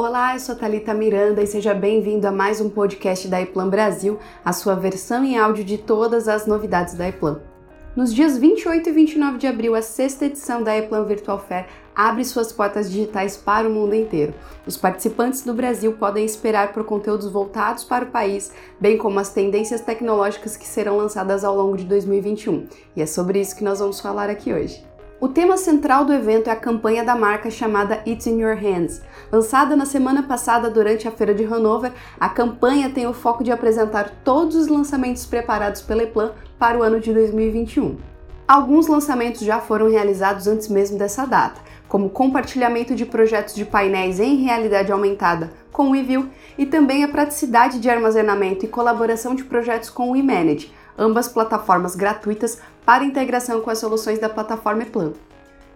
Olá, eu sou Talita Miranda e seja bem-vindo a mais um podcast da Eplan Brasil, a sua versão em áudio de todas as novidades da Eplan. Nos dias 28 e 29 de abril, a sexta edição da Eplan Virtual Fair abre suas portas digitais para o mundo inteiro. Os participantes do Brasil podem esperar por conteúdos voltados para o país, bem como as tendências tecnológicas que serão lançadas ao longo de 2021. E é sobre isso que nós vamos falar aqui hoje. O tema central do evento é a campanha da marca chamada It's in Your Hands. Lançada na semana passada durante a Feira de Hanover, a campanha tem o foco de apresentar todos os lançamentos preparados pela Eplan para o ano de 2021. Alguns lançamentos já foram realizados antes mesmo dessa data, como compartilhamento de projetos de painéis em realidade aumentada com o eView e também a praticidade de armazenamento e colaboração de projetos com o eManage, ambas plataformas gratuitas para integração com as soluções da plataforma Plan.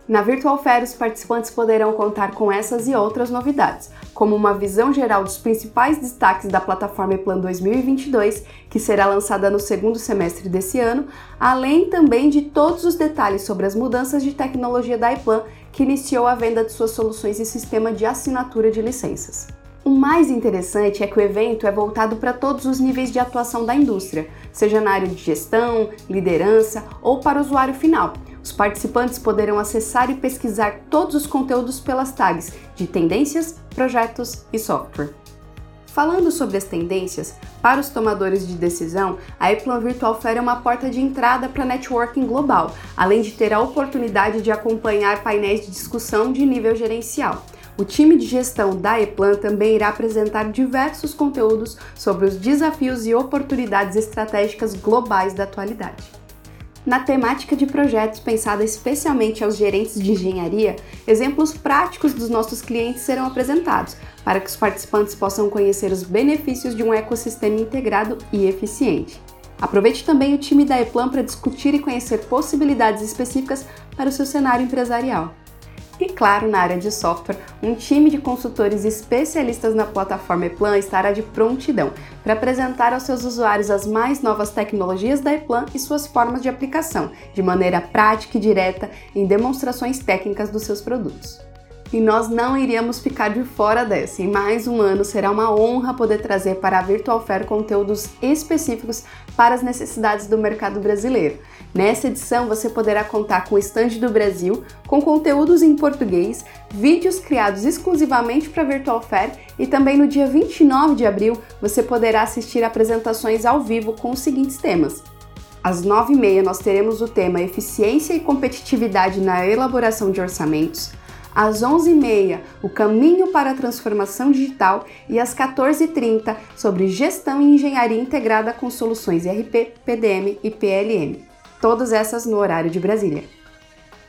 Na Virtual Fair, os participantes poderão contar com essas e outras novidades, como uma visão geral dos principais destaques da plataforma Plan 2022, que será lançada no segundo semestre desse ano, além também de todos os detalhes sobre as mudanças de tecnologia da iPlan, que iniciou a venda de suas soluções e sistema de assinatura de licenças. O mais interessante é que o evento é voltado para todos os níveis de atuação da indústria, seja na área de gestão, liderança ou para o usuário final. Os participantes poderão acessar e pesquisar todos os conteúdos pelas tags de tendências, projetos e software. Falando sobre as tendências, para os tomadores de decisão, a Eplan Virtual Fair é uma porta de entrada para networking global, além de ter a oportunidade de acompanhar painéis de discussão de nível gerencial. O time de gestão da Eplan também irá apresentar diversos conteúdos sobre os desafios e oportunidades estratégicas globais da atualidade. Na temática de projetos pensada especialmente aos gerentes de engenharia, exemplos práticos dos nossos clientes serão apresentados para que os participantes possam conhecer os benefícios de um ecossistema integrado e eficiente. Aproveite também o time da Eplan para discutir e conhecer possibilidades específicas para o seu cenário empresarial. E claro, na área de software, um time de consultores especialistas na plataforma Eplan estará de prontidão para apresentar aos seus usuários as mais novas tecnologias da Eplan e suas formas de aplicação, de maneira prática e direta em demonstrações técnicas dos seus produtos e nós não iríamos ficar de fora dessa. Em mais um ano será uma honra poder trazer para a Virtual Fair conteúdos específicos para as necessidades do mercado brasileiro. Nessa edição você poderá contar com o stand do Brasil, com conteúdos em português, vídeos criados exclusivamente para a Virtual Fair e também no dia 29 de abril você poderá assistir apresentações ao vivo com os seguintes temas. Às 9h30 nós teremos o tema Eficiência e Competitividade na Elaboração de Orçamentos às 11h30, o caminho para a transformação digital e às 14h30, sobre gestão e engenharia integrada com soluções ERP, PDM e PLM. Todas essas no horário de Brasília.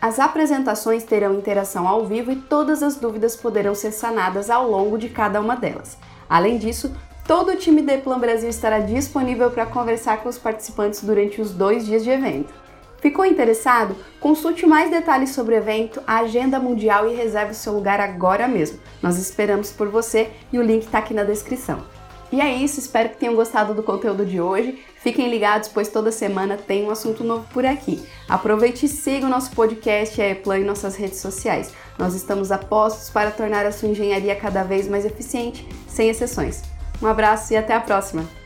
As apresentações terão interação ao vivo e todas as dúvidas poderão ser sanadas ao longo de cada uma delas. Além disso, todo o time da Plan Brasil estará disponível para conversar com os participantes durante os dois dias de evento. Ficou interessado? Consulte mais detalhes sobre o evento, a agenda mundial e reserve o seu lugar agora mesmo. Nós esperamos por você e o link está aqui na descrição. E é isso, espero que tenham gostado do conteúdo de hoje. Fiquem ligados, pois toda semana tem um assunto novo por aqui. Aproveite e siga o nosso podcast e a Eplan em nossas redes sociais. Nós estamos a postos para tornar a sua engenharia cada vez mais eficiente, sem exceções. Um abraço e até a próxima!